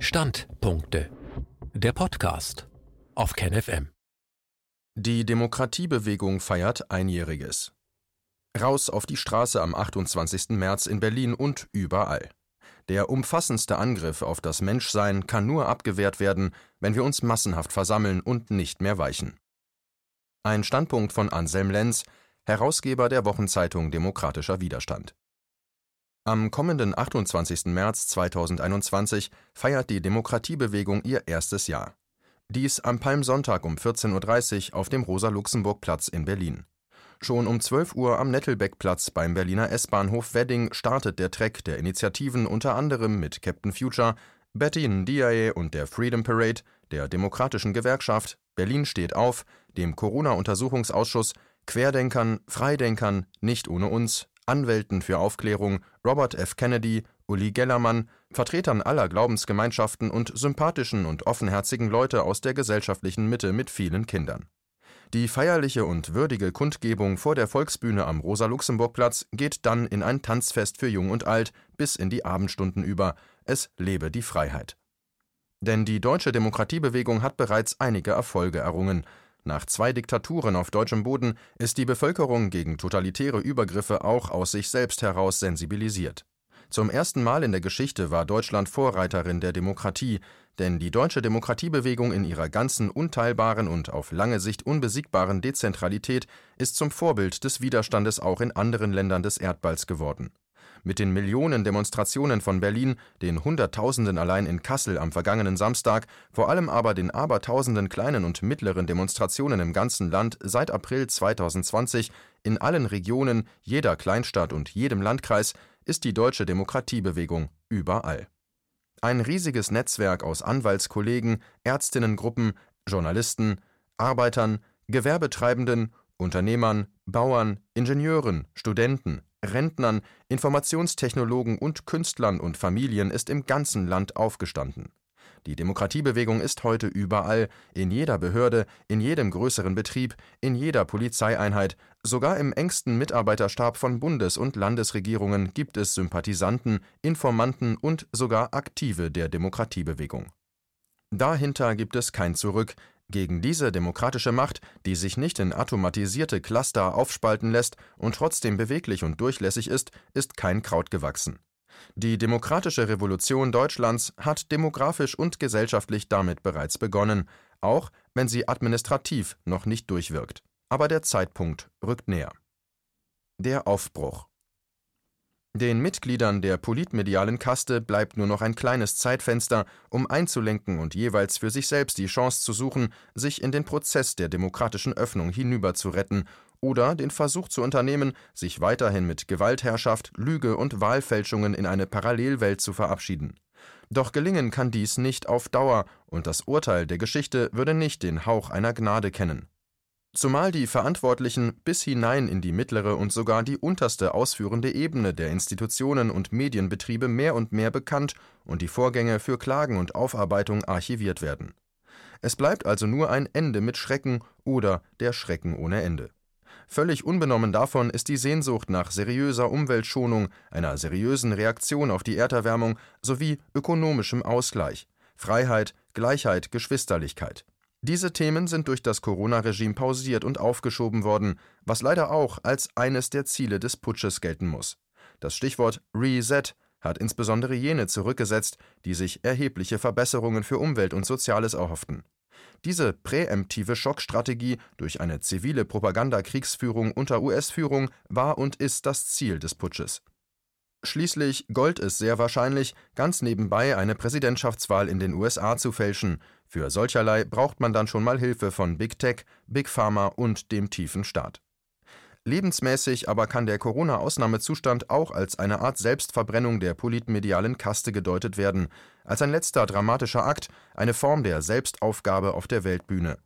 Standpunkte. Der Podcast auf KenFM. Die Demokratiebewegung feiert Einjähriges. Raus auf die Straße am 28. März in Berlin und überall. Der umfassendste Angriff auf das Menschsein kann nur abgewehrt werden, wenn wir uns massenhaft versammeln und nicht mehr weichen. Ein Standpunkt von Anselm Lenz, Herausgeber der Wochenzeitung Demokratischer Widerstand. Am kommenden 28. März 2021 feiert die Demokratiebewegung ihr erstes Jahr. Dies am Palmsonntag um 14.30 Uhr auf dem Rosa-Luxemburg-Platz in Berlin. Schon um 12 Uhr am Nettelbeck-Platz beim Berliner S-Bahnhof Wedding startet der Treck der Initiativen unter anderem mit Captain Future, Betty Ndiaye und der Freedom Parade, der Demokratischen Gewerkschaft, Berlin steht auf, dem Corona-Untersuchungsausschuss, Querdenkern, Freidenkern, Nicht ohne uns, Anwälten für Aufklärung, Robert F. Kennedy, Uli Gellermann, Vertretern aller Glaubensgemeinschaften und sympathischen und offenherzigen Leute aus der gesellschaftlichen Mitte mit vielen Kindern. Die feierliche und würdige Kundgebung vor der Volksbühne am Rosa-Luxemburg-Platz geht dann in ein Tanzfest für Jung und Alt bis in die Abendstunden über. Es lebe die Freiheit. Denn die deutsche Demokratiebewegung hat bereits einige Erfolge errungen. Nach zwei Diktaturen auf deutschem Boden ist die Bevölkerung gegen totalitäre Übergriffe auch aus sich selbst heraus sensibilisiert. Zum ersten Mal in der Geschichte war Deutschland Vorreiterin der Demokratie, denn die deutsche Demokratiebewegung in ihrer ganzen unteilbaren und auf lange Sicht unbesiegbaren Dezentralität ist zum Vorbild des Widerstandes auch in anderen Ländern des Erdballs geworden mit den Millionen Demonstrationen von Berlin, den Hunderttausenden allein in Kassel am vergangenen Samstag, vor allem aber den Abertausenden kleinen und mittleren Demonstrationen im ganzen Land seit April 2020 in allen Regionen, jeder Kleinstadt und jedem Landkreis ist die deutsche Demokratiebewegung überall. Ein riesiges Netzwerk aus Anwaltskollegen, Ärztinnengruppen, Journalisten, Arbeitern, Gewerbetreibenden, Unternehmern, Bauern, Ingenieuren, Studenten, Rentnern, Informationstechnologen und Künstlern und Familien ist im ganzen Land aufgestanden. Die Demokratiebewegung ist heute überall, in jeder Behörde, in jedem größeren Betrieb, in jeder Polizeieinheit, sogar im engsten Mitarbeiterstab von Bundes- und Landesregierungen gibt es Sympathisanten, Informanten und sogar Aktive der Demokratiebewegung. Dahinter gibt es kein Zurück, gegen diese demokratische Macht, die sich nicht in automatisierte Cluster aufspalten lässt und trotzdem beweglich und durchlässig ist, ist kein Kraut gewachsen. Die demokratische Revolution Deutschlands hat demografisch und gesellschaftlich damit bereits begonnen, auch wenn sie administrativ noch nicht durchwirkt. Aber der Zeitpunkt rückt näher. Der Aufbruch den Mitgliedern der politmedialen Kaste bleibt nur noch ein kleines Zeitfenster, um einzulenken und jeweils für sich selbst die Chance zu suchen, sich in den Prozess der demokratischen Öffnung hinüberzuretten oder den Versuch zu unternehmen, sich weiterhin mit Gewaltherrschaft, Lüge und Wahlfälschungen in eine Parallelwelt zu verabschieden. Doch gelingen kann dies nicht auf Dauer, und das Urteil der Geschichte würde nicht den Hauch einer Gnade kennen. Zumal die Verantwortlichen bis hinein in die mittlere und sogar die unterste ausführende Ebene der Institutionen und Medienbetriebe mehr und mehr bekannt und die Vorgänge für Klagen und Aufarbeitung archiviert werden. Es bleibt also nur ein Ende mit Schrecken oder der Schrecken ohne Ende. Völlig unbenommen davon ist die Sehnsucht nach seriöser Umweltschonung, einer seriösen Reaktion auf die Erderwärmung sowie ökonomischem Ausgleich, Freiheit, Gleichheit, Geschwisterlichkeit. Diese Themen sind durch das Corona-Regime pausiert und aufgeschoben worden, was leider auch als eines der Ziele des Putsches gelten muss. Das Stichwort Reset hat insbesondere jene zurückgesetzt, die sich erhebliche Verbesserungen für Umwelt und Soziales erhofften. Diese präemptive Schockstrategie durch eine zivile Propagandakriegsführung unter US-Führung war und ist das Ziel des Putsches. Schließlich gold es sehr wahrscheinlich, ganz nebenbei eine Präsidentschaftswahl in den USA zu fälschen, für solcherlei braucht man dann schon mal Hilfe von Big Tech, Big Pharma und dem tiefen Staat. Lebensmäßig aber kann der Corona-Ausnahmezustand auch als eine Art Selbstverbrennung der politmedialen Kaste gedeutet werden, als ein letzter dramatischer Akt, eine Form der Selbstaufgabe auf der Weltbühne.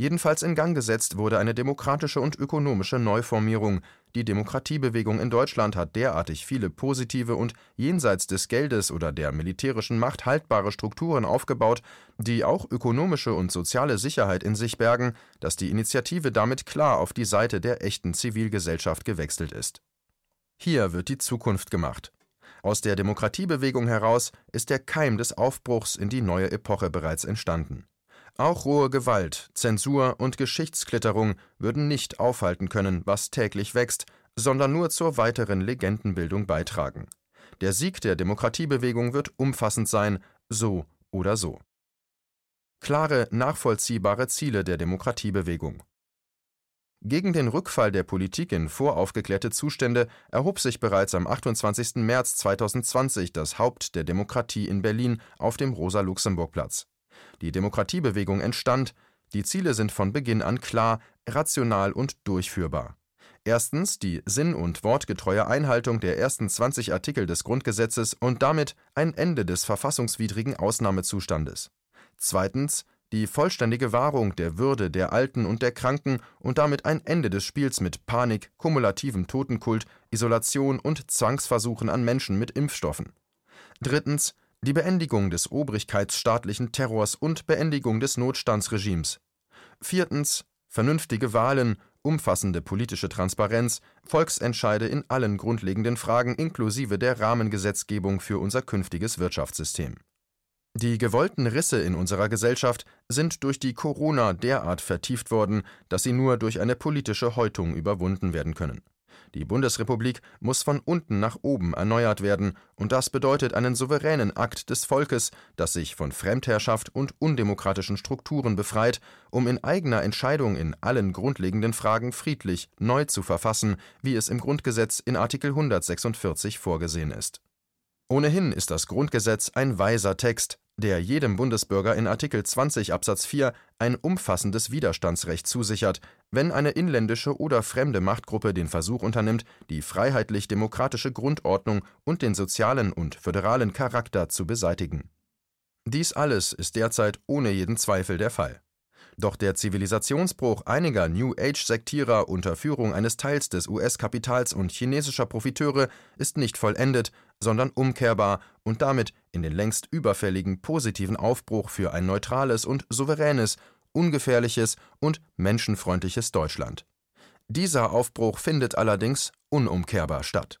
Jedenfalls in Gang gesetzt wurde eine demokratische und ökonomische Neuformierung. Die Demokratiebewegung in Deutschland hat derartig viele positive und jenseits des Geldes oder der militärischen Macht haltbare Strukturen aufgebaut, die auch ökonomische und soziale Sicherheit in sich bergen, dass die Initiative damit klar auf die Seite der echten Zivilgesellschaft gewechselt ist. Hier wird die Zukunft gemacht. Aus der Demokratiebewegung heraus ist der Keim des Aufbruchs in die neue Epoche bereits entstanden. Auch rohe Gewalt, Zensur und Geschichtsklitterung würden nicht aufhalten können, was täglich wächst, sondern nur zur weiteren Legendenbildung beitragen. Der Sieg der Demokratiebewegung wird umfassend sein, so oder so. Klare, nachvollziehbare Ziele der Demokratiebewegung. Gegen den Rückfall der Politik in voraufgeklärte Zustände erhob sich bereits am 28. März 2020 das Haupt der Demokratie in Berlin auf dem Rosa-Luxemburg-Platz. Die Demokratiebewegung entstand, die Ziele sind von Beginn an klar, rational und durchführbar. Erstens die sinn- und wortgetreue Einhaltung der ersten 20 Artikel des Grundgesetzes und damit ein Ende des verfassungswidrigen Ausnahmezustandes. Zweitens die vollständige Wahrung der Würde der Alten und der Kranken und damit ein Ende des Spiels mit Panik, kumulativem Totenkult, Isolation und Zwangsversuchen an Menschen mit Impfstoffen. Drittens die Beendigung des obrigkeitsstaatlichen Terrors und Beendigung des Notstandsregimes. Viertens vernünftige Wahlen, umfassende politische Transparenz, Volksentscheide in allen grundlegenden Fragen inklusive der Rahmengesetzgebung für unser künftiges Wirtschaftssystem die gewollten Risse in unserer Gesellschaft sind durch die Corona derart vertieft worden, dass sie nur durch eine politische Häutung überwunden werden können. Die Bundesrepublik muss von unten nach oben erneuert werden, und das bedeutet einen souveränen Akt des Volkes, das sich von Fremdherrschaft und undemokratischen Strukturen befreit, um in eigener Entscheidung in allen grundlegenden Fragen friedlich neu zu verfassen, wie es im Grundgesetz in Artikel 146 vorgesehen ist. Ohnehin ist das Grundgesetz ein weiser Text, der jedem Bundesbürger in Artikel 20 Absatz 4 ein umfassendes Widerstandsrecht zusichert, wenn eine inländische oder fremde Machtgruppe den Versuch unternimmt, die freiheitlich-demokratische Grundordnung und den sozialen und föderalen Charakter zu beseitigen. Dies alles ist derzeit ohne jeden Zweifel der Fall doch der Zivilisationsbruch einiger New Age-Sektierer unter Führung eines Teils des US-Kapitals und chinesischer Profiteure ist nicht vollendet, sondern umkehrbar und damit in den längst überfälligen positiven Aufbruch für ein neutrales und souveränes, ungefährliches und menschenfreundliches Deutschland. Dieser Aufbruch findet allerdings unumkehrbar statt